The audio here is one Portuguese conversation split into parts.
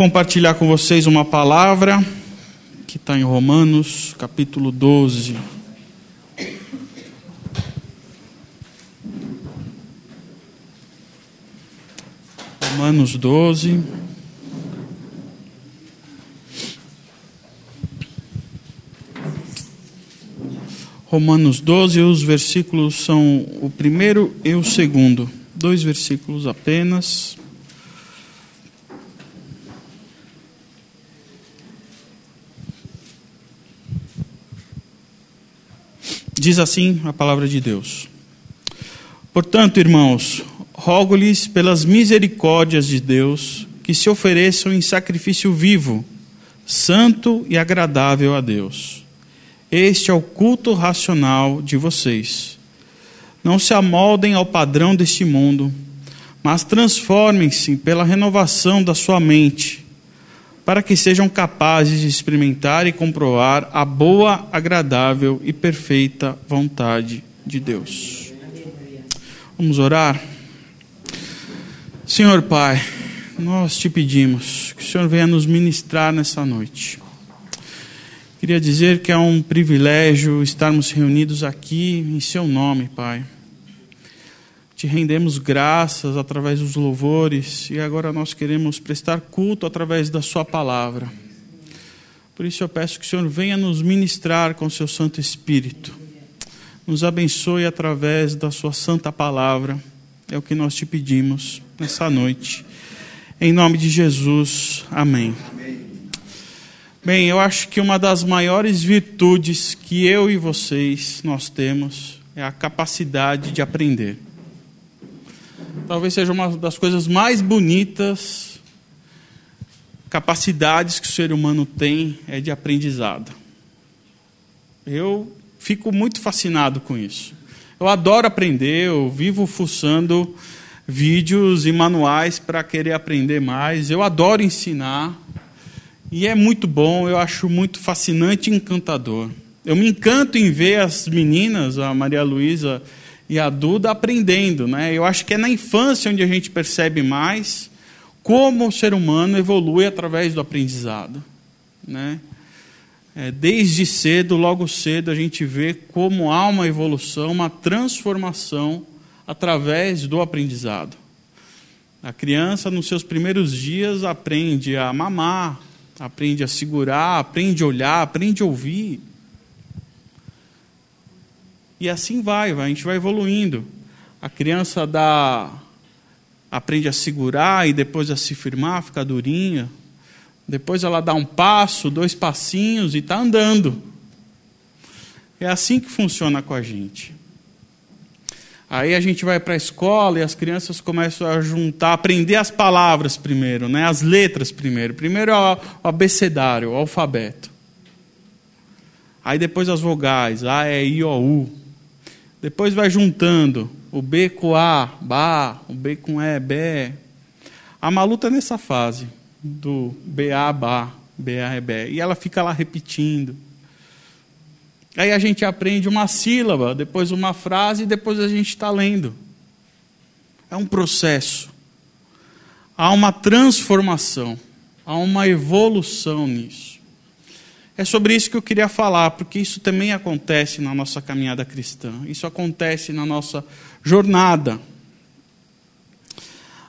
compartilhar com vocês uma palavra que está em Romanos, capítulo 12. Romanos 12. Romanos 12, os versículos são o primeiro e o segundo. Dois versículos apenas. Diz assim a palavra de Deus. Portanto, irmãos, rogo-lhes pelas misericórdias de Deus que se ofereçam em sacrifício vivo, santo e agradável a Deus. Este é o culto racional de vocês. Não se amoldem ao padrão deste mundo, mas transformem-se pela renovação da sua mente para que sejam capazes de experimentar e comprovar a boa, agradável e perfeita vontade de Deus. Vamos orar? Senhor Pai, nós te pedimos que o Senhor venha nos ministrar nessa noite. Queria dizer que é um privilégio estarmos reunidos aqui em Seu nome, Pai te rendemos graças através dos louvores e agora nós queremos prestar culto através da Sua palavra. Por isso eu peço que o Senhor venha nos ministrar com o Seu Santo Espírito, nos abençoe através da Sua Santa Palavra, é o que nós te pedimos nessa noite. Em nome de Jesus, amém. Bem, eu acho que uma das maiores virtudes que eu e vocês nós temos é a capacidade de aprender talvez seja uma das coisas mais bonitas capacidades que o ser humano tem é de aprendizado. Eu fico muito fascinado com isso. Eu adoro aprender, eu vivo fuçando vídeos e manuais para querer aprender mais. Eu adoro ensinar e é muito bom, eu acho muito fascinante e encantador. Eu me encanto em ver as meninas, a Maria Luísa e a Duda aprendendo. Né? Eu acho que é na infância onde a gente percebe mais como o ser humano evolui através do aprendizado. Né? É, desde cedo, logo cedo, a gente vê como há uma evolução, uma transformação através do aprendizado. A criança, nos seus primeiros dias, aprende a mamar, aprende a segurar, aprende a olhar, aprende a ouvir. E assim vai, vai, a gente vai evoluindo. A criança dá, aprende a segurar e depois a se firmar, fica durinha. Depois ela dá um passo, dois passinhos e está andando. É assim que funciona com a gente. Aí a gente vai para a escola e as crianças começam a juntar, aprender as palavras primeiro, né? as letras primeiro. Primeiro é o abecedário, o alfabeto. Aí depois as vogais, A, E, I, O, U. Depois vai juntando o B com A, Bá, o B com E, Bé. A Malu está nessa fase do BA, Bá, BA, é. E ela fica lá repetindo. Aí a gente aprende uma sílaba, depois uma frase e depois a gente está lendo. É um processo. Há uma transformação, há uma evolução nisso. É sobre isso que eu queria falar, porque isso também acontece na nossa caminhada cristã, isso acontece na nossa jornada.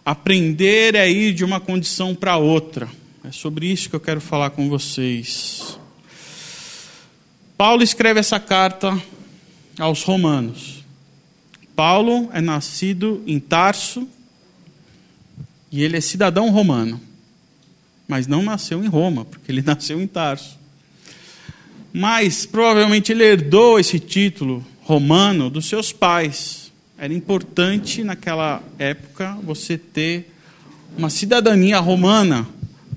Aprender é ir de uma condição para outra. É sobre isso que eu quero falar com vocês. Paulo escreve essa carta aos Romanos. Paulo é nascido em Tarso e ele é cidadão romano, mas não nasceu em Roma, porque ele nasceu em Tarso. Mas provavelmente ele herdou esse título romano dos seus pais. Era importante naquela época você ter uma cidadania romana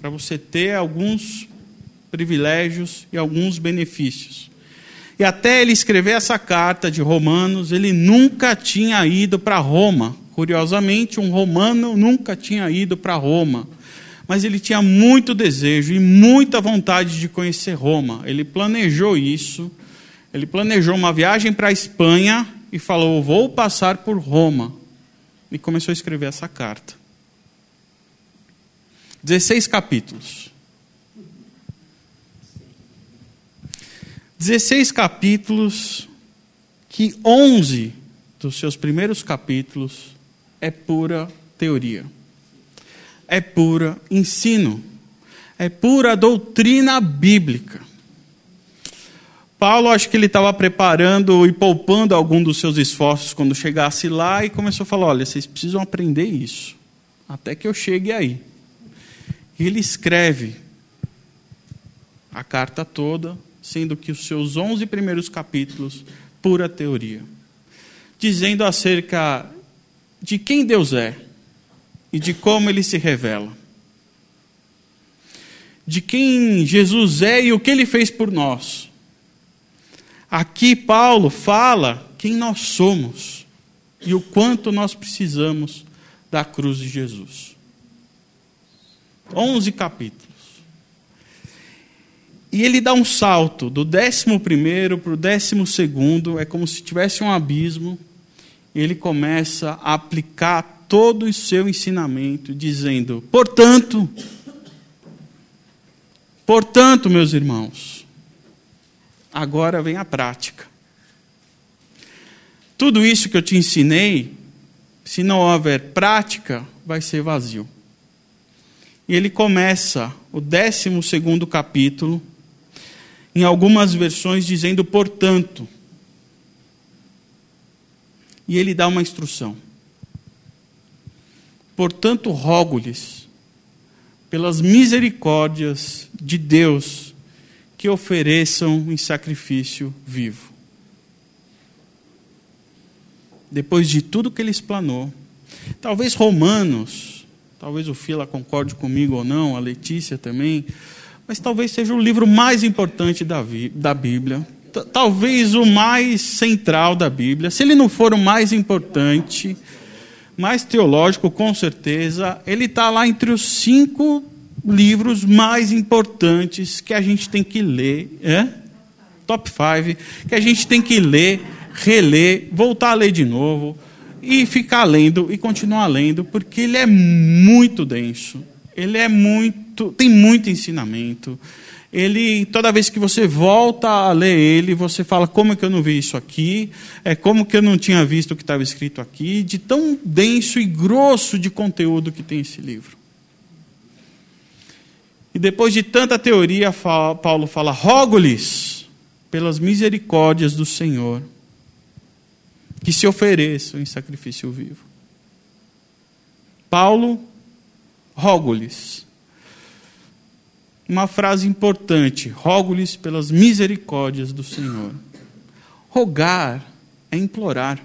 para você ter alguns privilégios e alguns benefícios. E até ele escrever essa carta de Romanos, ele nunca tinha ido para Roma. Curiosamente, um romano nunca tinha ido para Roma mas ele tinha muito desejo e muita vontade de conhecer Roma. Ele planejou isso. Ele planejou uma viagem para a Espanha e falou: Vou passar por Roma. E começou a escrever essa carta. 16 capítulos. 16 capítulos, que 11 dos seus primeiros capítulos é pura teoria, é pura ensino, é pura doutrina bíblica. Paulo, acho que ele estava preparando e poupando algum dos seus esforços quando chegasse lá e começou a falar: olha, vocês precisam aprender isso, até que eu chegue aí. Ele escreve a carta toda, sendo que os seus 11 primeiros capítulos, pura teoria, dizendo acerca de quem Deus é e de como ele se revela, de quem Jesus é e o que ele fez por nós. Aqui Paulo fala quem nós somos e o quanto nós precisamos da cruz de Jesus. 11 capítulos. E ele dá um salto do décimo primeiro para o décimo segundo, é como se tivesse um abismo, e ele começa a aplicar todo o seu ensinamento, dizendo: portanto, portanto, meus irmãos, agora vem a prática. Tudo isso que eu te ensinei, se não houver prática, vai ser vazio. E ele começa o décimo segundo capítulo em algumas versões dizendo portanto. E ele dá uma instrução. Portanto, rogo-lhes, pelas misericórdias de Deus, que ofereçam em sacrifício vivo. Depois de tudo que ele explanou, talvez Romanos, talvez o Fila concorde comigo ou não, a Letícia também, mas talvez seja o livro mais importante da, da Bíblia, talvez o mais central da Bíblia. Se ele não for o mais importante, mais teológico, com certeza, ele está lá entre os cinco livros mais importantes que a gente tem que ler, é? top five, que a gente tem que ler, reler, voltar a ler de novo e ficar lendo e continuar lendo, porque ele é muito denso. Ele é muito, tem muito ensinamento. Ele, toda vez que você volta a ler ele, você fala como é que eu não vi isso aqui, é como que eu não tinha visto o que estava escrito aqui, de tão denso e grosso de conteúdo que tem esse livro. E depois de tanta teoria, Paulo fala: rogo-lhes pelas misericórdias do Senhor que se ofereçam em sacrifício vivo. Paulo rogo-lhes. Uma frase importante: rogo-lhes pelas misericórdias do Senhor. Rogar é implorar.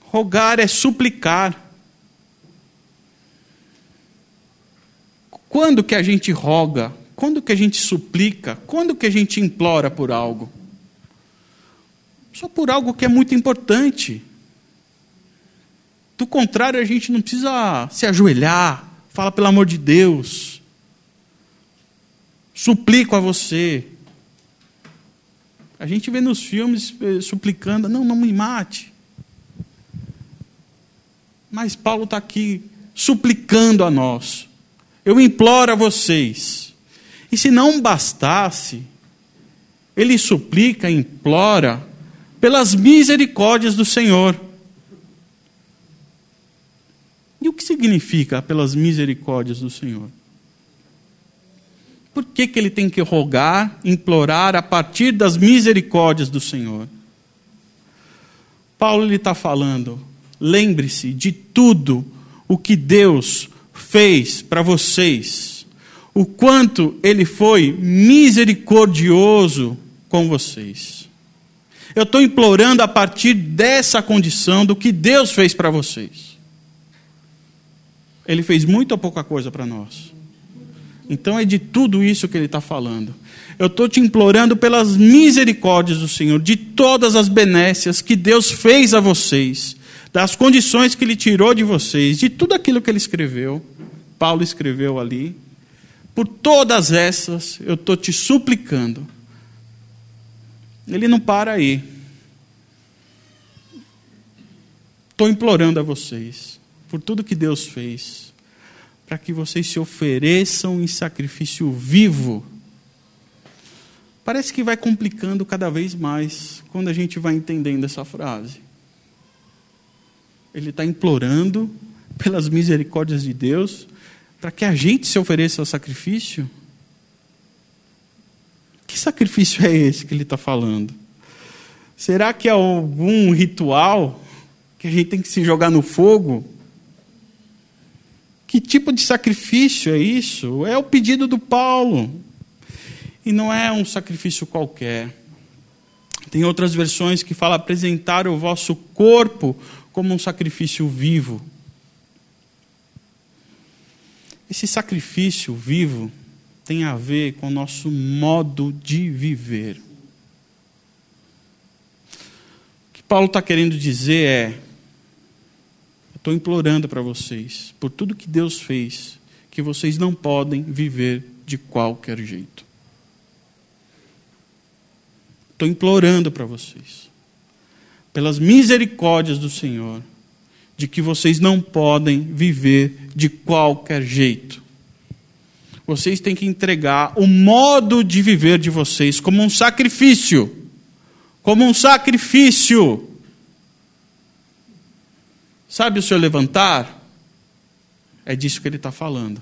Rogar é suplicar. Quando que a gente roga? Quando que a gente suplica? Quando que a gente implora por algo? Só por algo que é muito importante. Do contrário, a gente não precisa se ajoelhar, fala pelo amor de Deus. Suplico a você. A gente vê nos filmes eh, suplicando, não, não me mate. Mas Paulo está aqui suplicando a nós. Eu imploro a vocês. E se não bastasse, ele suplica, implora pelas misericórdias do Senhor. E o que significa pelas misericórdias do Senhor? Por que, que ele tem que rogar, implorar a partir das misericórdias do Senhor? Paulo está falando, lembre-se de tudo o que Deus fez para vocês, o quanto ele foi misericordioso com vocês. Eu estou implorando a partir dessa condição do que Deus fez para vocês. Ele fez muito ou pouca coisa para nós. Então é de tudo isso que ele está falando. Eu estou te implorando pelas misericórdias do Senhor, de todas as benécias que Deus fez a vocês, das condições que Ele tirou de vocês, de tudo aquilo que Ele escreveu, Paulo escreveu ali. Por todas essas, eu estou te suplicando. Ele não para aí. Estou implorando a vocês por tudo que Deus fez, para que vocês se ofereçam em sacrifício vivo. Parece que vai complicando cada vez mais quando a gente vai entendendo essa frase. Ele está implorando pelas misericórdias de Deus para que a gente se ofereça ao sacrifício. Que sacrifício é esse que ele está falando? Será que é algum ritual que a gente tem que se jogar no fogo? Que tipo de sacrifício é isso? É o pedido do Paulo. E não é um sacrifício qualquer. Tem outras versões que falam apresentar o vosso corpo como um sacrifício vivo. Esse sacrifício vivo tem a ver com o nosso modo de viver. O que Paulo está querendo dizer é: estou implorando para vocês, por tudo que Deus fez, que vocês não podem viver de qualquer jeito. Estou implorando para vocês, pelas misericórdias do Senhor, de que vocês não podem viver de qualquer jeito. Vocês têm que entregar o modo de viver de vocês como um sacrifício. Como um sacrifício. Sabe o seu levantar? É disso que ele está falando.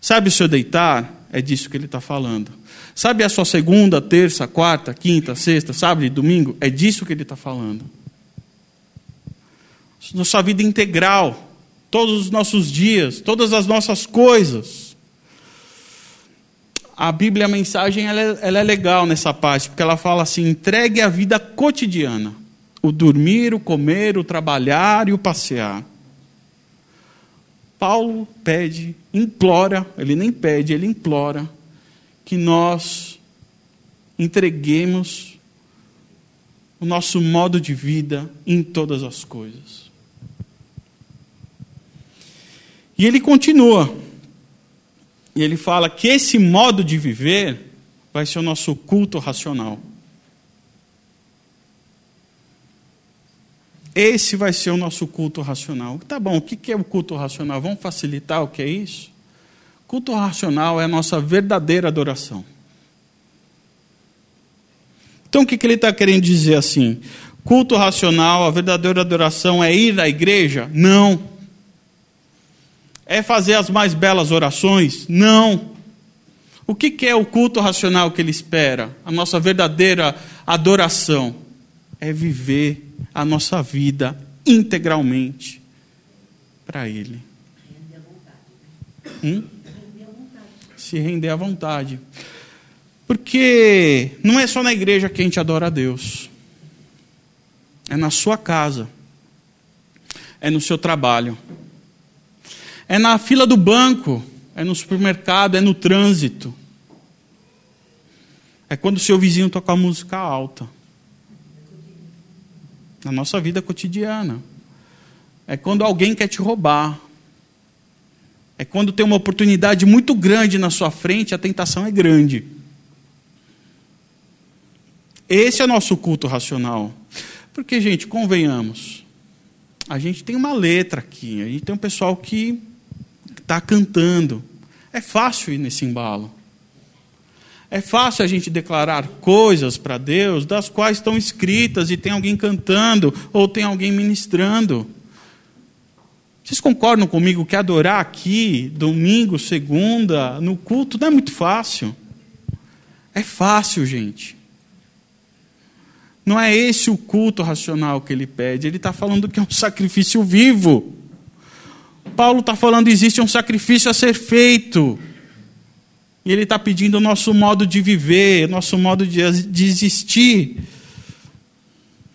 Sabe o seu deitar? É disso que ele está falando. Sabe a sua segunda, terça, quarta, quinta, sexta, sábado e domingo? É disso que ele está falando na sua vida integral, todos os nossos dias, todas as nossas coisas. A Bíblia, a mensagem, ela é, ela é legal nessa parte, porque ela fala assim: entregue a vida cotidiana, o dormir, o comer, o trabalhar e o passear. Paulo pede, implora, ele nem pede, ele implora, que nós entreguemos o nosso modo de vida em todas as coisas. E ele continua. E ele fala que esse modo de viver vai ser o nosso culto racional. Esse vai ser o nosso culto racional. Tá bom, o que é o culto racional? Vamos facilitar o que é isso? Culto racional é a nossa verdadeira adoração. Então o que ele está querendo dizer assim? Culto racional, a verdadeira adoração é ir à igreja? Não. É fazer as mais belas orações? Não. O que é o culto racional que ele espera? A nossa verdadeira adoração é viver a nossa vida integralmente para Ele. Hum? Se render à vontade. Porque não é só na igreja que a gente adora a Deus. É na sua casa. É no seu trabalho é na fila do banco, é no supermercado, é no trânsito. É quando o seu vizinho toca música alta. Na nossa vida cotidiana. É quando alguém quer te roubar. É quando tem uma oportunidade muito grande na sua frente, a tentação é grande. Esse é nosso culto racional. Porque, gente, convenhamos, a gente tem uma letra aqui, a gente tem um pessoal que está cantando. É fácil ir nesse embalo. É fácil a gente declarar coisas para Deus das quais estão escritas e tem alguém cantando ou tem alguém ministrando. Vocês concordam comigo que adorar aqui, domingo, segunda, no culto, não é muito fácil? É fácil, gente. Não é esse o culto racional que ele pede, ele está falando que é um sacrifício vivo. Paulo está falando existe um sacrifício a ser feito. E ele está pedindo o nosso modo de viver, nosso modo de, existir.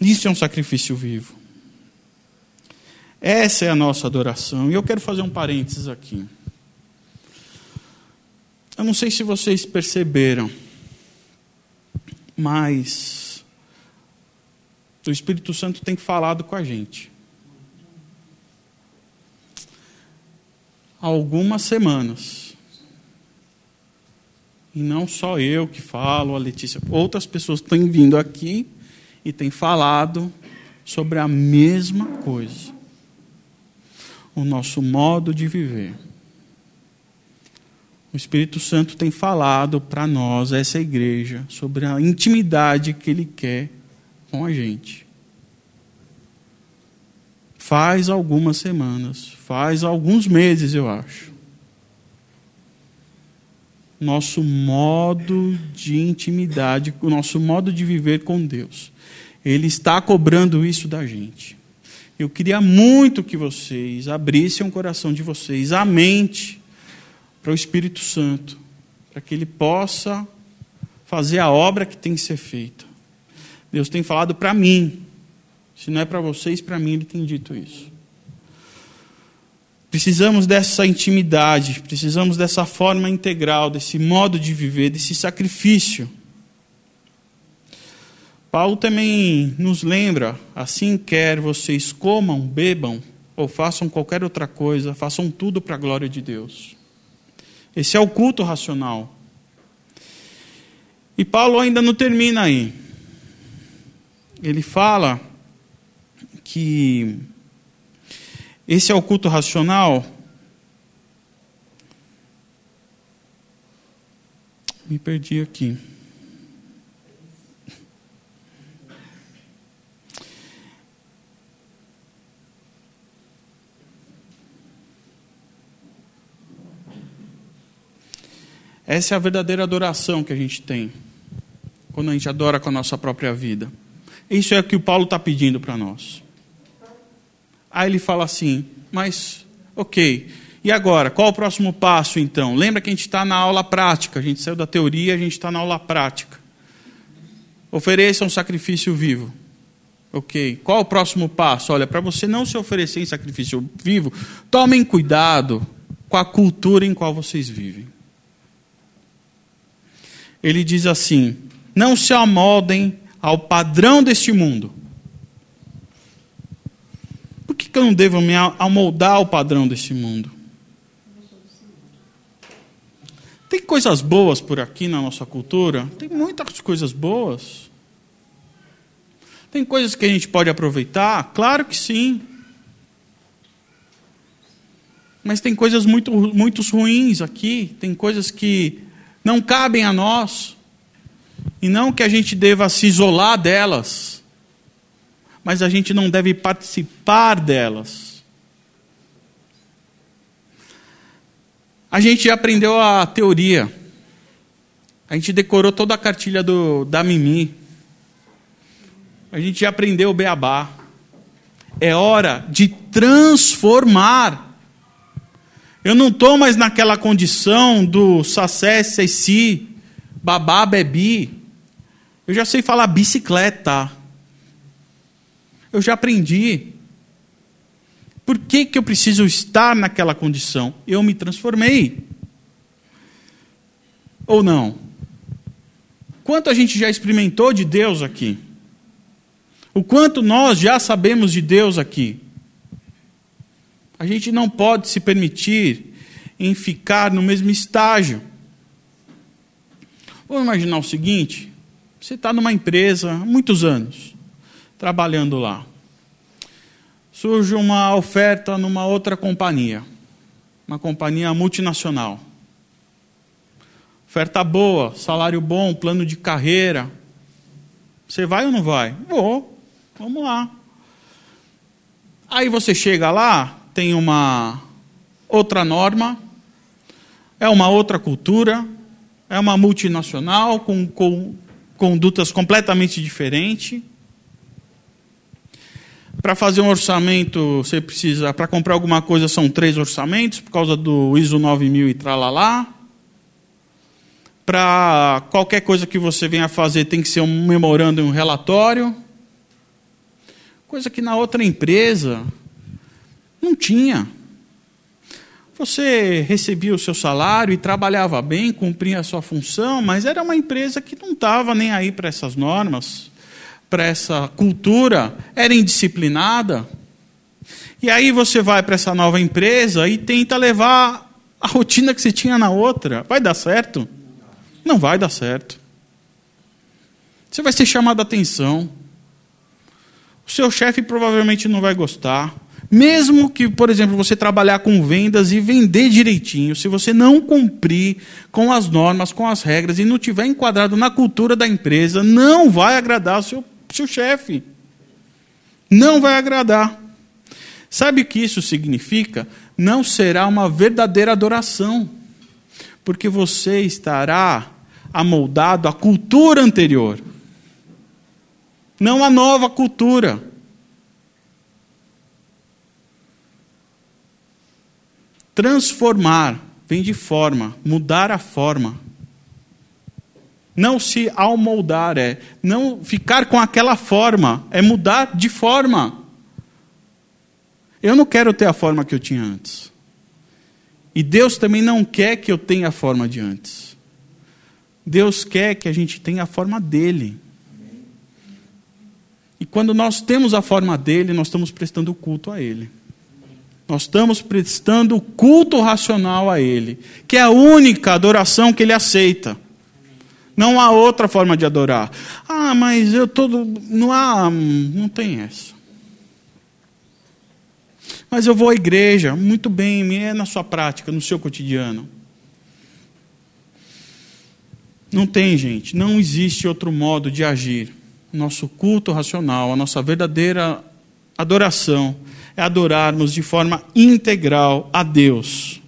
Isso é um sacrifício vivo. Essa é a nossa adoração. E eu quero fazer um parênteses aqui. Eu não sei se vocês perceberam, mas o Espírito Santo tem falado com a gente. algumas semanas. E não só eu que falo, a Letícia, outras pessoas têm vindo aqui e têm falado sobre a mesma coisa. O nosso modo de viver. O Espírito Santo tem falado para nós, essa igreja, sobre a intimidade que ele quer com a gente. Faz algumas semanas, faz alguns meses, eu acho. Nosso modo de intimidade, o nosso modo de viver com Deus. Ele está cobrando isso da gente. Eu queria muito que vocês abrissem o coração de vocês, a mente, para o Espírito Santo, para que ele possa fazer a obra que tem que ser feita. Deus tem falado para mim se não é para vocês, para mim ele tem dito isso. Precisamos dessa intimidade, precisamos dessa forma integral, desse modo de viver, desse sacrifício. Paulo também nos lembra: assim quer vocês comam, bebam ou façam qualquer outra coisa, façam tudo para a glória de Deus. Esse é o culto racional. E Paulo ainda não termina aí. Ele fala que esse é o culto racional? Me perdi aqui. Essa é a verdadeira adoração que a gente tem, quando a gente adora com a nossa própria vida. Isso é o que o Paulo está pedindo para nós. Aí ele fala assim: Mas, ok, e agora? Qual o próximo passo então? Lembra que a gente está na aula prática, a gente saiu da teoria, a gente está na aula prática. Ofereça um sacrifício vivo. Ok, qual o próximo passo? Olha, para você não se oferecer em sacrifício vivo, tomem cuidado com a cultura em qual vocês vivem. Ele diz assim: não se amoldem ao padrão deste mundo, que, eu não devo me amoldar ao padrão desse mundo? Tem coisas boas por aqui na nossa cultura? Tem muitas coisas boas. Tem coisas que a gente pode aproveitar? Claro que sim. Mas tem coisas muito, muito ruins aqui, tem coisas que não cabem a nós, e não que a gente deva se isolar delas mas a gente não deve participar delas. A gente aprendeu a teoria. A gente decorou toda a cartilha do, da Mimi. A gente aprendeu o beabá. É hora de transformar. Eu não estou mais naquela condição do sacé, ceci, babá, bebi. Eu já sei falar bicicleta. Eu já aprendi. Por que, que eu preciso estar naquela condição? Eu me transformei. Ou não? Quanto a gente já experimentou de Deus aqui? O quanto nós já sabemos de Deus aqui? A gente não pode se permitir em ficar no mesmo estágio. Vamos imaginar o seguinte: você está numa empresa há muitos anos trabalhando lá. Surge uma oferta numa outra companhia, uma companhia multinacional. Oferta boa, salário bom, plano de carreira. Você vai ou não vai? Vou, vamos lá. Aí você chega lá, tem uma outra norma, é uma outra cultura, é uma multinacional com, com condutas completamente diferentes. Para fazer um orçamento, você precisa, para comprar alguma coisa, são três orçamentos, por causa do ISO 9000 e tralalá. Para qualquer coisa que você venha fazer, tem que ser um memorando e um relatório. Coisa que na outra empresa não tinha. Você recebia o seu salário e trabalhava bem, cumpria a sua função, mas era uma empresa que não estava nem aí para essas normas para essa cultura era indisciplinada. E aí você vai para essa nova empresa e tenta levar a rotina que você tinha na outra. Vai dar certo? Não vai dar certo. Você vai ser chamado a atenção. O seu chefe provavelmente não vai gostar. Mesmo que, por exemplo, você trabalhar com vendas e vender direitinho, se você não cumprir com as normas, com as regras e não tiver enquadrado na cultura da empresa, não vai agradar o seu, seu chefe. Não vai agradar. Sabe o que isso significa? Não será uma verdadeira adoração, porque você estará amoldado à cultura anterior, não à nova cultura. Transformar vem de forma, mudar a forma. Não se almoldar é não ficar com aquela forma, é mudar de forma. Eu não quero ter a forma que eu tinha antes. E Deus também não quer que eu tenha a forma de antes. Deus quer que a gente tenha a forma dele. E quando nós temos a forma dele, nós estamos prestando culto a ele. Nós estamos prestando culto racional a Ele, que é a única adoração que Ele aceita. Não há outra forma de adorar. Ah, mas eu todo. Não há. Não tem essa. Mas eu vou à igreja. Muito bem, é na sua prática, no seu cotidiano. Não tem, gente. Não existe outro modo de agir. Nosso culto racional, a nossa verdadeira adoração é adorarmos de forma integral a Deus.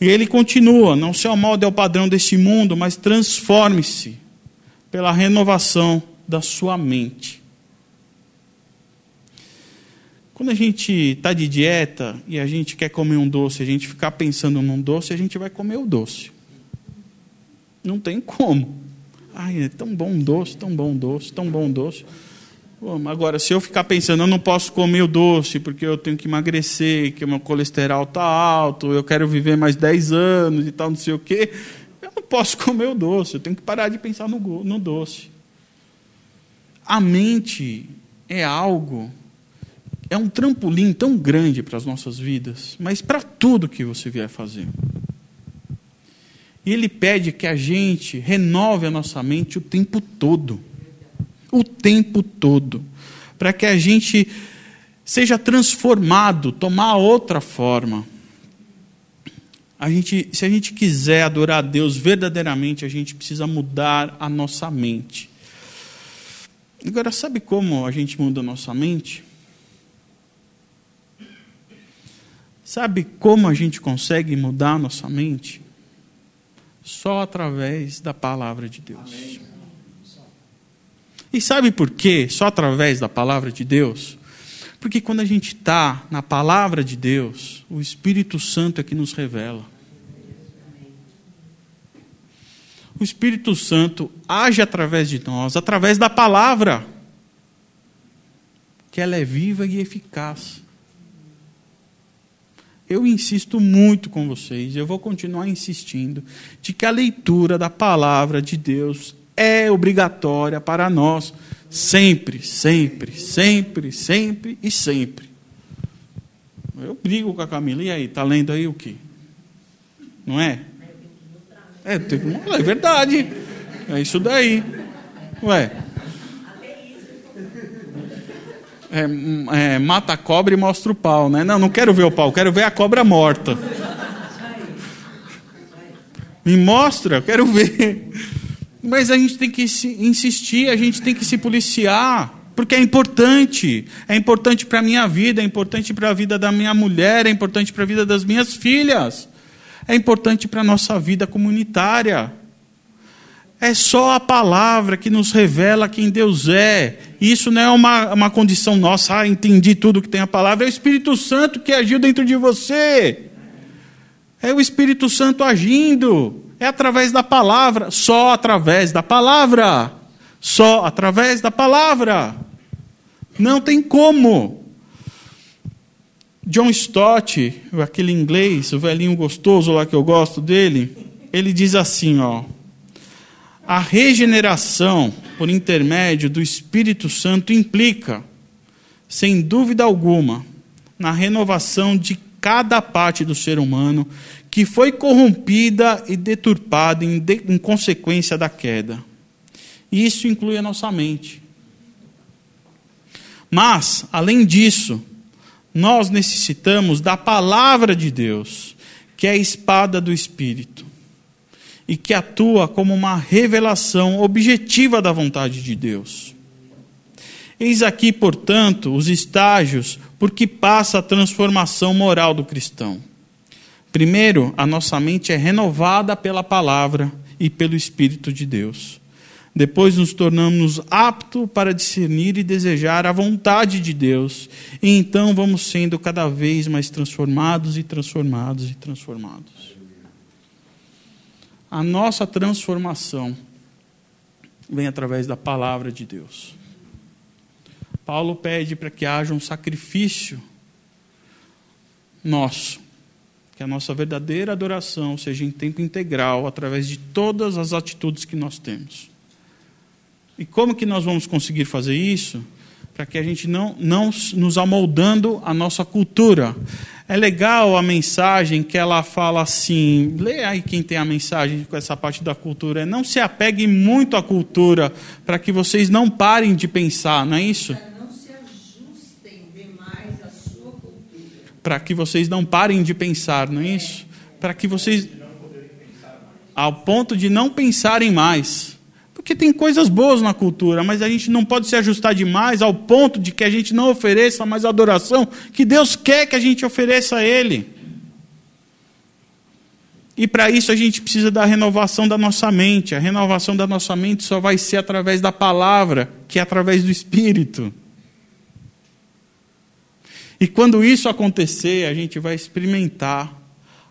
E ele continua: não se amolde ao padrão deste mundo, mas transforme-se pela renovação da sua mente. Quando a gente está de dieta e a gente quer comer um doce, a gente ficar pensando num doce, a gente vai comer o doce. Não tem como. Ai, é tão bom doce, tão bom doce, tão bom doce. Agora, se eu ficar pensando, eu não posso comer o doce porque eu tenho que emagrecer, que o meu colesterol está alto, eu quero viver mais 10 anos e tal, não sei o quê, eu não posso comer o doce, eu tenho que parar de pensar no, no doce. A mente é algo, é um trampolim tão grande para as nossas vidas, mas para tudo que você vier fazer. E ele pede que a gente renove a nossa mente o tempo todo o tempo todo, para que a gente seja transformado, tomar outra forma. A gente, se a gente quiser adorar a Deus verdadeiramente, a gente precisa mudar a nossa mente. Agora, sabe como a gente muda a nossa mente? Sabe como a gente consegue mudar a nossa mente? Só através da palavra de Deus. Amém. E sabe por quê? Só através da palavra de Deus? Porque quando a gente está na palavra de Deus, o Espírito Santo é que nos revela. O Espírito Santo age através de nós, através da palavra, que ela é viva e eficaz. Eu insisto muito com vocês, eu vou continuar insistindo, de que a leitura da palavra de Deus é obrigatória para nós, sempre, sempre, sempre, sempre e sempre. Eu brigo com a Camila, e aí, está lendo aí o quê? Não é? É, é verdade. É isso daí. Ué. É, é, mata a cobra e mostra o pau, né? Não, não quero ver o pau, quero ver a cobra morta. Me mostra, eu quero ver. Mas a gente tem que insistir, a gente tem que se policiar, porque é importante. É importante para a minha vida, é importante para a vida da minha mulher, é importante para a vida das minhas filhas, é importante para a nossa vida comunitária. É só a palavra que nos revela quem Deus é. Isso não é uma, uma condição nossa, ah, entendi tudo que tem a palavra. É o Espírito Santo que agiu dentro de você. É o Espírito Santo agindo. É através da palavra, só através da palavra. Só através da palavra. Não tem como. John Stott, aquele inglês, o velhinho gostoso lá que eu gosto dele, ele diz assim, ó: A regeneração por intermédio do Espírito Santo implica, sem dúvida alguma, na renovação de cada parte do ser humano que foi corrompida e deturpada em, de, em consequência da queda. E isso inclui a nossa mente. Mas, além disso, nós necessitamos da palavra de Deus, que é a espada do Espírito, e que atua como uma revelação objetiva da vontade de Deus. Eis aqui, portanto, os estágios por que passa a transformação moral do cristão. Primeiro, a nossa mente é renovada pela palavra e pelo Espírito de Deus. Depois nos tornamos aptos para discernir e desejar a vontade de Deus. E então vamos sendo cada vez mais transformados e transformados e transformados. A nossa transformação vem através da palavra de Deus. Paulo pede para que haja um sacrifício nosso, que a nossa verdadeira adoração seja em tempo integral, através de todas as atitudes que nós temos. E como que nós vamos conseguir fazer isso? Para que a gente não, não nos amoldando a nossa cultura. É legal a mensagem que ela fala assim, lê aí quem tem a mensagem com essa parte da cultura, é não se apegue muito à cultura, para que vocês não parem de pensar, não é isso? Para que vocês não parem de pensar, não é isso? Para que vocês. Ao ponto de não pensarem mais. Porque tem coisas boas na cultura, mas a gente não pode se ajustar demais ao ponto de que a gente não ofereça mais adoração que Deus quer que a gente ofereça a Ele. E para isso a gente precisa da renovação da nossa mente. A renovação da nossa mente só vai ser através da palavra, que é através do Espírito. E quando isso acontecer, a gente vai experimentar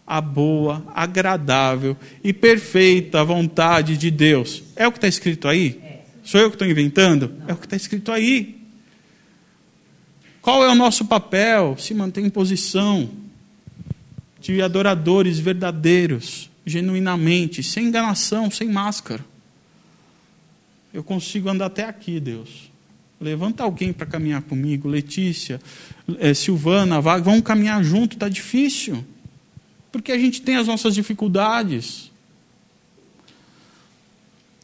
a boa, agradável e perfeita vontade de Deus. É o que está escrito aí? Sou eu que estou inventando? É o que está escrito aí. Qual é o nosso papel? Se manter em posição de adoradores verdadeiros, genuinamente, sem enganação, sem máscara. Eu consigo andar até aqui, Deus. Levanta alguém para caminhar comigo, Letícia, é, Silvana, Vaga, vamos caminhar junto, está difícil. Porque a gente tem as nossas dificuldades.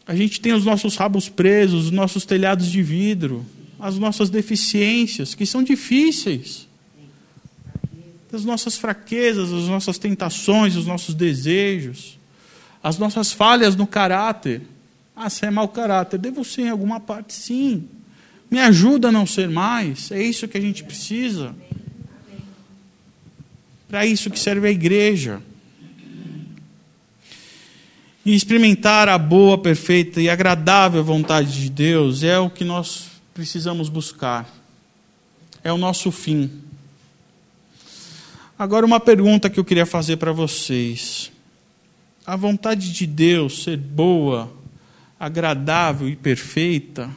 A gente tem os nossos rabos presos, os nossos telhados de vidro, as nossas deficiências, que são difíceis. As nossas fraquezas, as nossas tentações, os nossos desejos, as nossas falhas no caráter. Ah, você é mau caráter. Devo ser em alguma parte, sim. Me ajuda a não ser mais. É isso que a gente precisa. Para isso que serve a igreja. E experimentar a boa, perfeita e agradável vontade de Deus é o que nós precisamos buscar. É o nosso fim. Agora, uma pergunta que eu queria fazer para vocês. A vontade de Deus ser boa, agradável e perfeita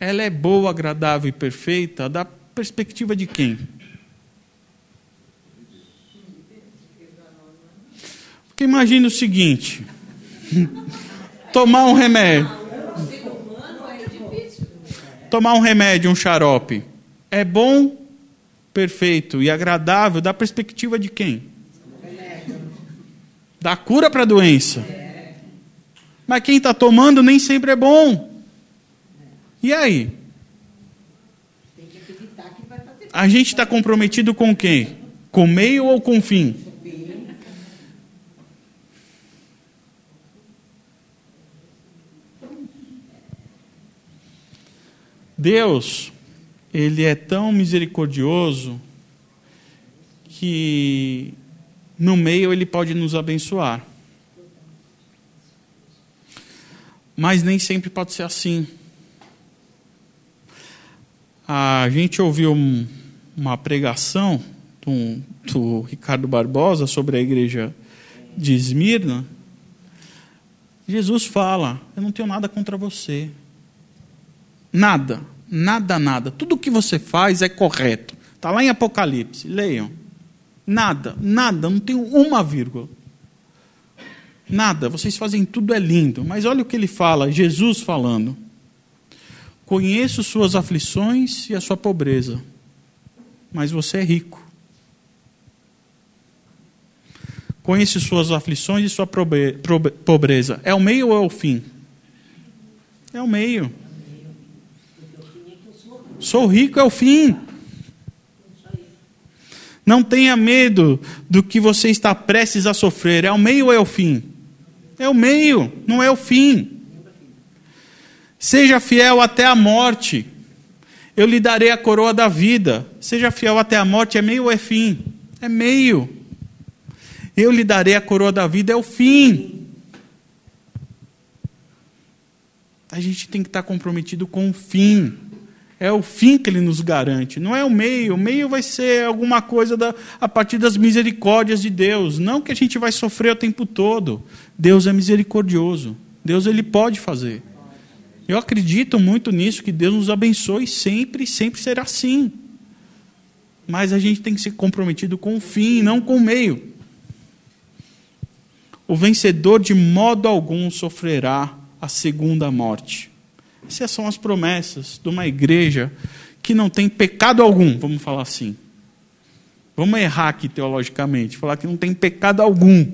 ela é boa, agradável e perfeita da perspectiva de quem? Porque imagine o seguinte: tomar um remédio. Tomar um remédio, um xarope, é bom, perfeito e agradável da perspectiva de quem? Da cura para a doença. Mas quem está tomando nem sempre é bom. E aí? A gente está comprometido com quem? Com meio ou com fim? Deus, Ele é tão misericordioso que no meio Ele pode nos abençoar. Mas nem sempre pode ser assim. A gente ouviu um, uma pregação do, do Ricardo Barbosa sobre a igreja de Esmirna. Jesus fala: Eu não tenho nada contra você. Nada, nada, nada. Tudo o que você faz é correto. Está lá em Apocalipse, leiam. Nada, nada, não tem uma vírgula. Nada, vocês fazem tudo é lindo. Mas olha o que ele fala, Jesus falando. Conheço suas aflições e a sua pobreza, mas você é rico. Conheço suas aflições e sua pobreza. É o meio ou é o fim? É o meio. Sou rico é o fim. Não tenha medo do que você está prestes a sofrer. É o meio ou é o fim? É o meio, não é o fim. Seja fiel até a morte. Eu lhe darei a coroa da vida. Seja fiel até a morte. É meio ou é fim? É meio. Eu lhe darei a coroa da vida. É o fim. A gente tem que estar comprometido com o fim. É o fim que ele nos garante, não é o meio. O meio vai ser alguma coisa da, a partir das misericórdias de Deus. Não que a gente vai sofrer o tempo todo. Deus é misericordioso. Deus ele pode fazer. Eu acredito muito nisso, que Deus nos abençoe sempre, sempre será assim. Mas a gente tem que ser comprometido com o fim, não com o meio. O vencedor de modo algum sofrerá a segunda morte. Essas são as promessas de uma igreja que não tem pecado algum, vamos falar assim. Vamos errar aqui teologicamente, falar que não tem pecado algum.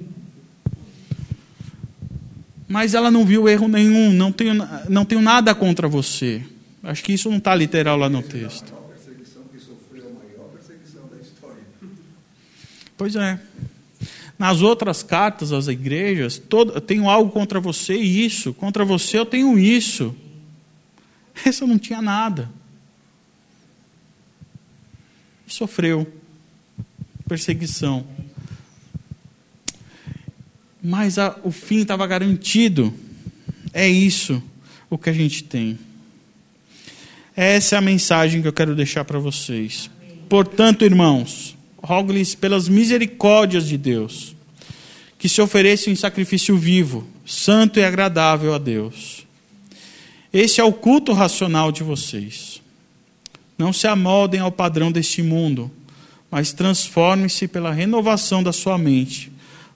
Mas ela não viu erro nenhum, não tenho, não tenho nada contra você. Acho que isso não está literal lá no texto. Pois é. Nas outras cartas às igrejas, todo, eu tenho algo contra você e isso, contra você eu tenho isso. Essa não tinha nada. Sofreu perseguição. Mas a, o fim estava garantido. É isso o que a gente tem. Essa é a mensagem que eu quero deixar para vocês. Portanto, irmãos, rogo-lhes pelas misericórdias de Deus, que se ofereçam em sacrifício vivo, santo e agradável a Deus esse é o culto racional de vocês. Não se amoldem ao padrão deste mundo, mas transformem-se pela renovação da sua mente,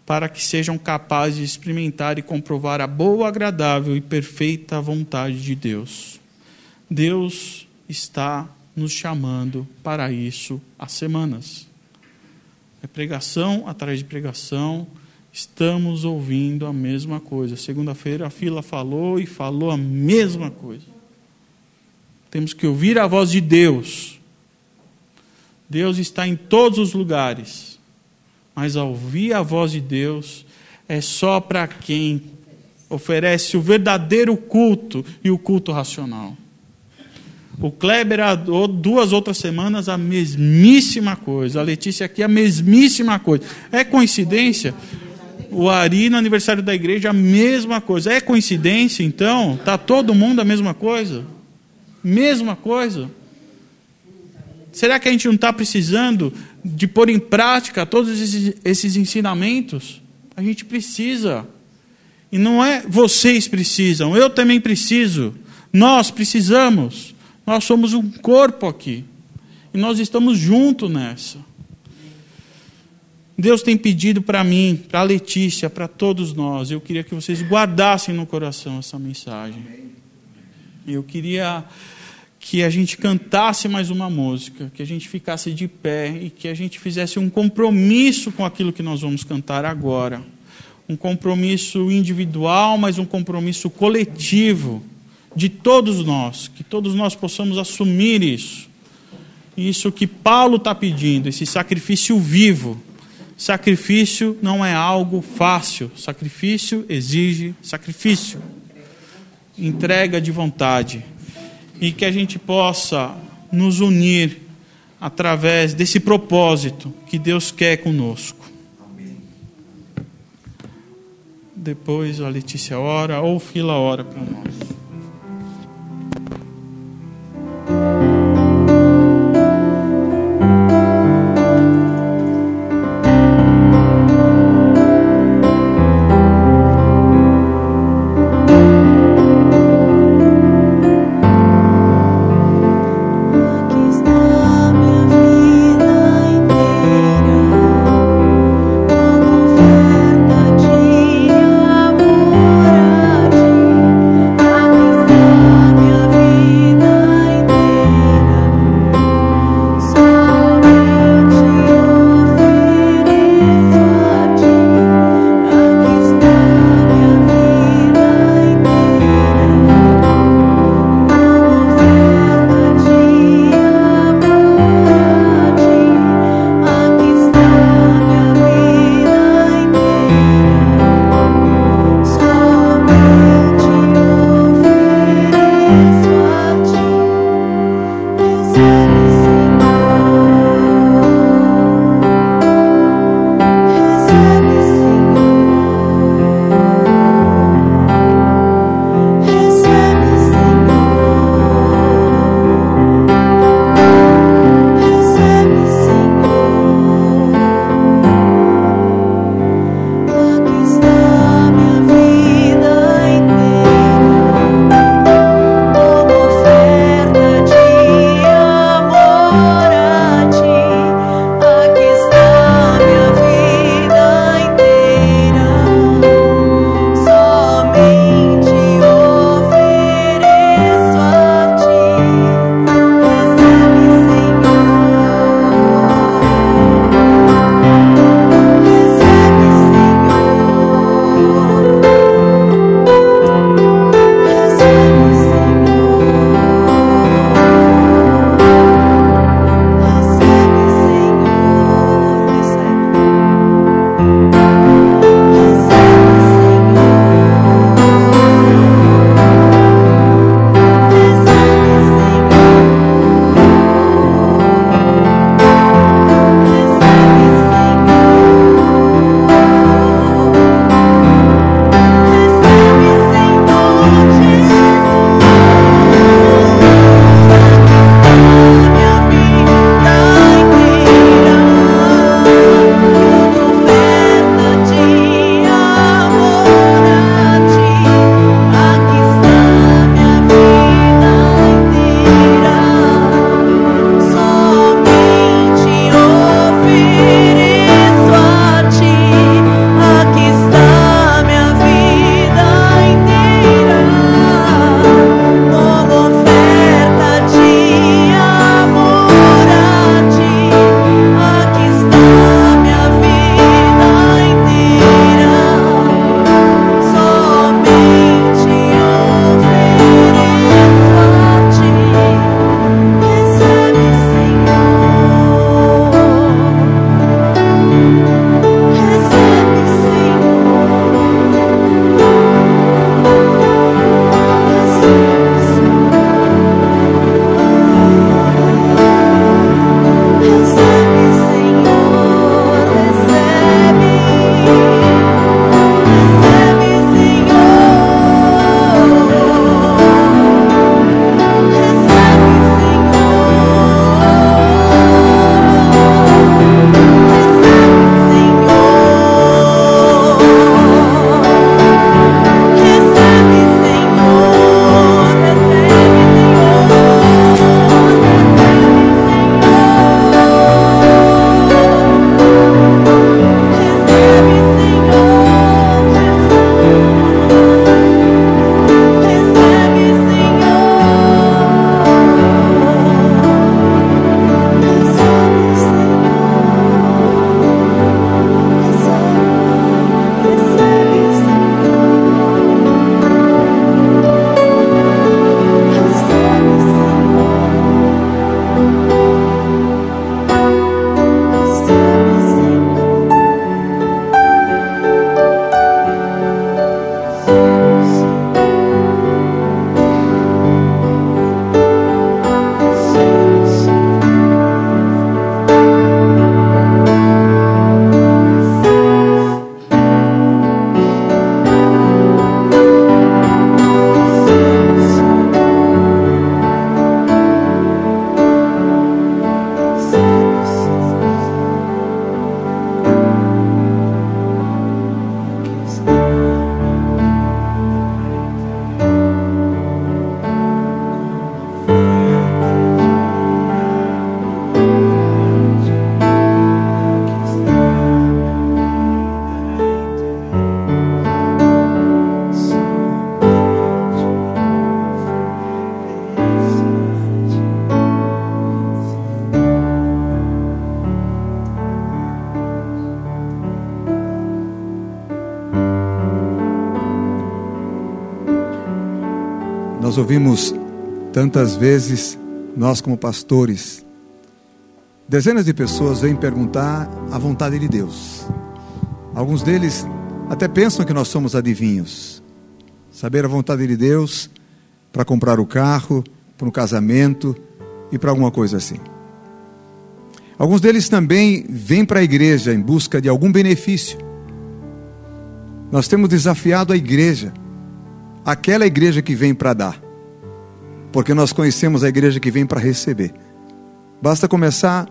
para que sejam capazes de experimentar e comprovar a boa, agradável e perfeita vontade de Deus. Deus está nos chamando para isso há semanas. É pregação atrás de pregação, estamos ouvindo a mesma coisa. Segunda-feira a fila falou e falou a mesma coisa. Temos que ouvir a voz de Deus. Deus está em todos os lugares. Mas ouvir a voz de Deus é só para quem oferece o verdadeiro culto e o culto racional. O Kleber, há duas outras semanas, a mesmíssima coisa. A Letícia aqui, a mesmíssima coisa. É coincidência? O Ari, no aniversário da igreja, a mesma coisa. É coincidência, então? Está todo mundo a mesma coisa? Mesma coisa? Será que a gente não está precisando de pôr em prática todos esses, ensinamentos? A gente precisa. E não é vocês precisam, eu também preciso. Nós precisamos. Nós somos um corpo aqui. E nós estamos juntos nessa. Deus tem pedido para mim, para Letícia, para todos nós. Eu queria que vocês guardassem no coração essa mensagem. Eu queria que a gente cantasse mais uma música, que a gente ficasse de pé e que a gente fizesse um compromisso com aquilo que nós vamos cantar agora. Um compromisso individual, mas um compromisso coletivo de todos nós, que todos nós possamos assumir isso. Isso que Paulo está pedindo, esse sacrifício vivo Sacrifício não é algo fácil. Sacrifício exige sacrifício. Entrega de vontade. E que a gente possa nos unir através desse propósito que Deus quer conosco. Depois a Letícia ora ou Fila ora para nós. Nós ouvimos tantas vezes, nós como pastores, dezenas de pessoas vêm perguntar a vontade de Deus. Alguns deles até pensam que nós somos adivinhos. Saber a vontade de Deus para comprar o carro, para um casamento e para alguma coisa assim. Alguns deles também vêm para a igreja em busca de algum benefício. Nós temos desafiado a igreja aquela igreja que vem para dar, porque nós conhecemos a igreja que vem para receber. Basta começar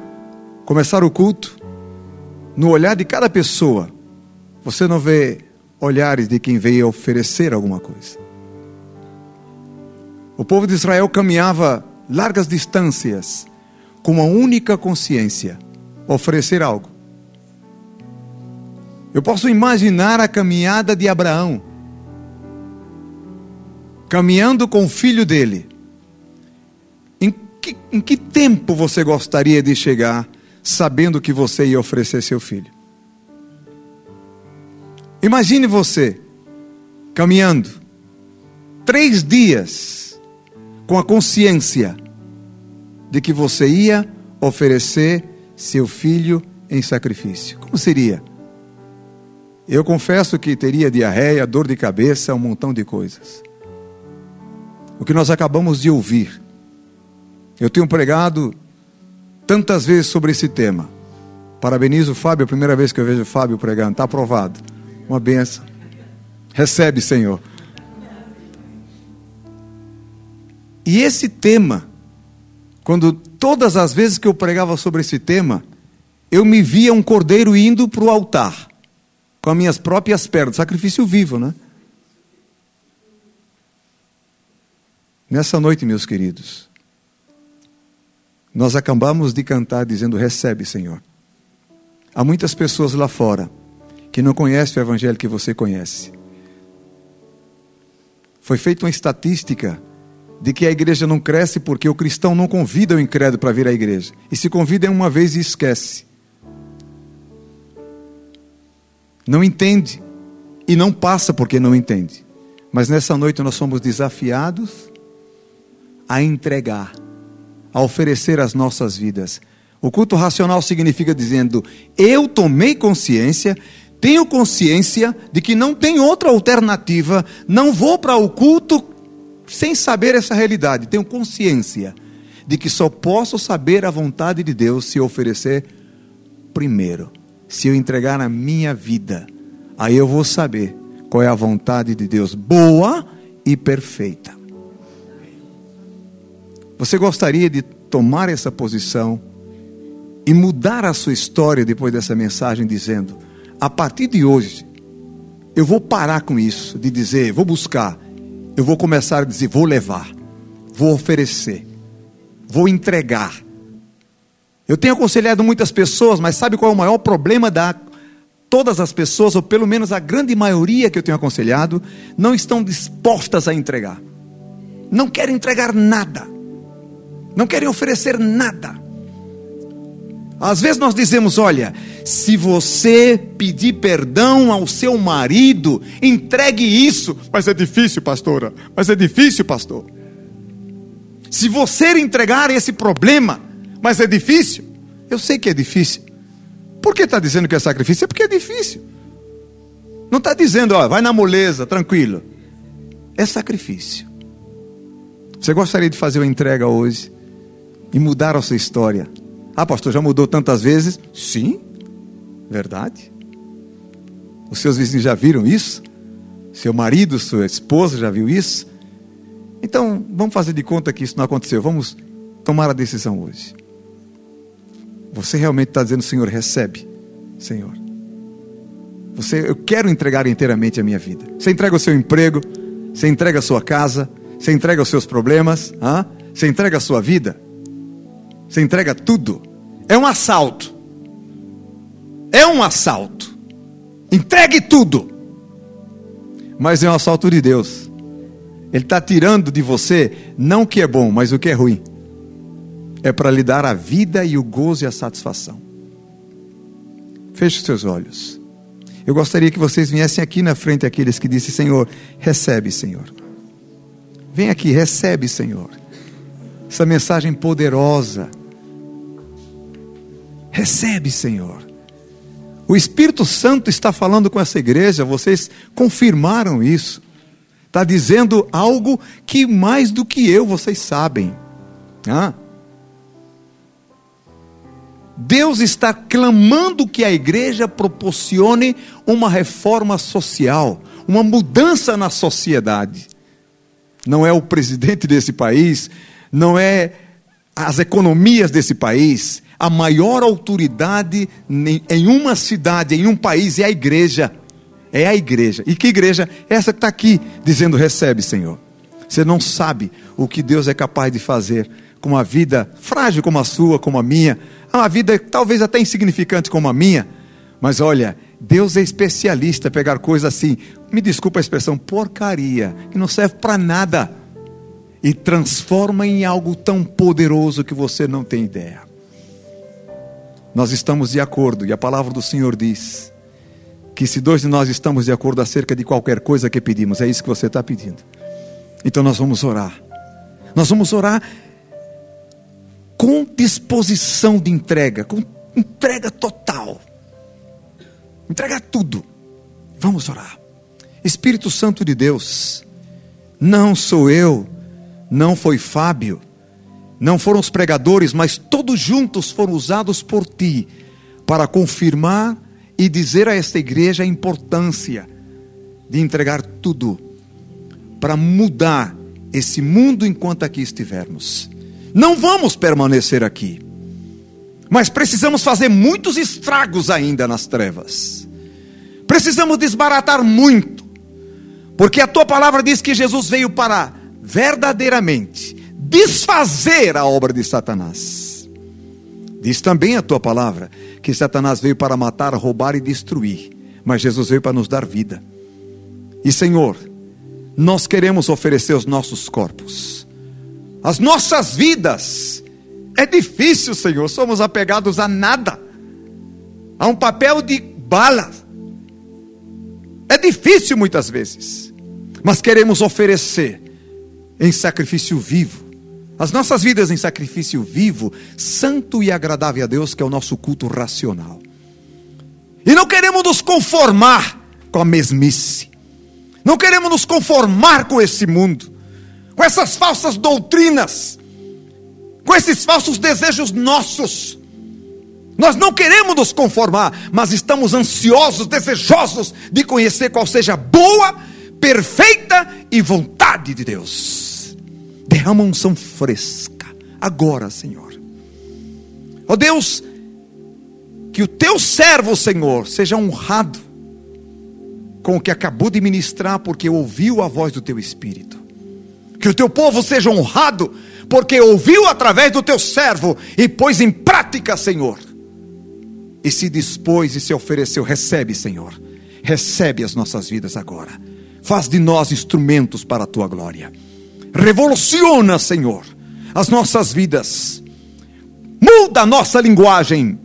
começar o culto no olhar de cada pessoa. Você não vê olhares de quem veio oferecer alguma coisa. O povo de Israel caminhava largas distâncias com uma única consciência: oferecer algo. Eu posso imaginar a caminhada de Abraão caminhando com o filho dele, em que, em que tempo você gostaria de chegar sabendo que você ia oferecer seu filho? Imagine você caminhando três dias com a consciência de que você ia oferecer seu filho em sacrifício. Como seria? Eu confesso que teria diarreia, dor de cabeça, um montão de coisas o que nós acabamos de ouvir. Eu tenho pregado tantas vezes sobre esse tema. Parabenizo o Fábio, é a primeira vez que eu vejo o Fábio pregando, está aprovado. Uma benção. Recebe, Senhor. E esse tema, quando todas as vezes que eu pregava sobre esse tema, eu me via um cordeiro indo para o altar, com as minhas próprias pernas, sacrifício vivo, né? Nessa noite, meus queridos, nós acabamos de cantar dizendo: Recebe, Senhor. Há muitas pessoas lá fora que não conhecem o evangelho que você conhece. Foi feita uma estatística de que a igreja não cresce porque o cristão não convida o incrédulo para vir à igreja. E se convida uma vez e esquece. Não entende. E não passa porque não entende. Mas nessa noite nós somos desafiados a entregar, a oferecer as nossas vidas. O culto racional significa dizendo: eu tomei consciência, tenho consciência de que não tem outra alternativa, não vou para o culto sem saber essa realidade. Tenho consciência de que só posso saber a vontade de Deus se oferecer primeiro, se eu entregar a minha vida. Aí eu vou saber qual é a vontade de Deus, boa e perfeita. Você gostaria de tomar essa posição e mudar a sua história depois dessa mensagem, dizendo: a partir de hoje, eu vou parar com isso, de dizer, vou buscar, eu vou começar a dizer, vou levar, vou oferecer, vou entregar. Eu tenho aconselhado muitas pessoas, mas sabe qual é o maior problema da todas as pessoas, ou pelo menos a grande maioria que eu tenho aconselhado, não estão dispostas a entregar. Não querem entregar nada não querem oferecer nada. Às vezes nós dizemos: olha, se você pedir perdão ao seu marido, entregue isso. Mas é difícil, pastora. Mas é difícil, pastor. Se você entregar esse problema, mas é difícil. Eu sei que é difícil. Por que está dizendo que é sacrifício? É porque é difícil. Não está dizendo, ó, vai na moleza, tranquilo. É sacrifício. Você gostaria de fazer uma entrega hoje? E mudar a sua história. Ah, pastor, já mudou tantas vezes? Sim, verdade. Os seus vizinhos já viram isso? Seu marido, sua esposa já viu isso? Então, vamos fazer de conta que isso não aconteceu. Vamos tomar a decisão hoje. Você realmente está dizendo, Senhor, recebe, Senhor. Você, eu quero entregar inteiramente a minha vida. Você entrega o seu emprego, você entrega a sua casa, você entrega os seus problemas, ah? você entrega a sua vida. Você entrega tudo. É um assalto. É um assalto. Entregue tudo. Mas é um assalto de Deus. Ele está tirando de você não o que é bom, mas o que é ruim. É para lhe dar a vida e o gozo e a satisfação. Feche os seus olhos. Eu gostaria que vocês viessem aqui na frente aqueles que disse Senhor, recebe, Senhor. Vem aqui, recebe, Senhor. Essa mensagem poderosa. Recebe, Senhor. O Espírito Santo está falando com essa igreja, vocês confirmaram isso. Está dizendo algo que mais do que eu vocês sabem. Ah. Deus está clamando que a igreja proporcione uma reforma social, uma mudança na sociedade. Não é o presidente desse país, não é as economias desse país. A maior autoridade em uma cidade, em um país, é a igreja. É a igreja. E que igreja? Essa que está aqui, dizendo: recebe, Senhor. Você não sabe o que Deus é capaz de fazer com uma vida frágil como a sua, como a minha, uma vida talvez até insignificante como a minha, mas olha, Deus é especialista em pegar coisas assim, me desculpa a expressão, porcaria, que não serve para nada, e transforma em algo tão poderoso que você não tem ideia. Nós estamos de acordo, e a palavra do Senhor diz que se dois de nós estamos de acordo acerca de qualquer coisa que pedimos, é isso que você está pedindo. Então nós vamos orar. Nós vamos orar com disposição de entrega, com entrega total. Entrega tudo. Vamos orar. Espírito Santo de Deus, não sou eu, não foi Fábio, não foram os pregadores, mas todos juntos foram usados por ti para confirmar e dizer a esta igreja a importância de entregar tudo para mudar esse mundo enquanto aqui estivermos. Não vamos permanecer aqui. Mas precisamos fazer muitos estragos ainda nas trevas. Precisamos desbaratar muito. Porque a tua palavra diz que Jesus veio para verdadeiramente desfazer a obra de Satanás. Diz também a tua palavra que Satanás veio para matar, roubar e destruir, mas Jesus veio para nos dar vida. E Senhor, nós queremos oferecer os nossos corpos as nossas vidas. É difícil, Senhor, somos apegados a nada, a um papel de bala. É difícil muitas vezes, mas queremos oferecer em sacrifício vivo, as nossas vidas em sacrifício vivo, santo e agradável a Deus, que é o nosso culto racional. E não queremos nos conformar com a mesmice, não queremos nos conformar com esse mundo, com essas falsas doutrinas, com esses falsos desejos nossos. Nós não queremos nos conformar, mas estamos ansiosos, desejosos de conhecer qual seja a boa, perfeita e vontade de Deus. Derrama unção fresca, agora, Senhor. Ó oh Deus, que o teu servo, Senhor, seja honrado com o que acabou de ministrar, porque ouviu a voz do teu Espírito. Que o teu povo seja honrado, porque ouviu através do teu servo e pôs em prática, Senhor. E se dispôs e se ofereceu. Recebe, Senhor. Recebe as nossas vidas agora. Faz de nós instrumentos para a tua glória. Revoluciona, Senhor, as nossas vidas. Muda a nossa linguagem.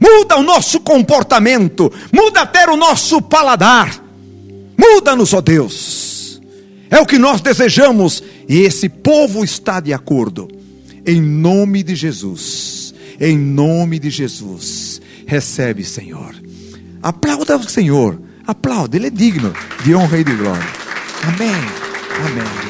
Muda o nosso comportamento. Muda até o nosso paladar. Muda-nos, ó Deus é o que nós desejamos e esse povo está de acordo. Em nome de Jesus. Em nome de Jesus. Recebe, Senhor. Aplauda o Senhor. Aplauda, Ele é digno de honra e de glória. Amém. Amém.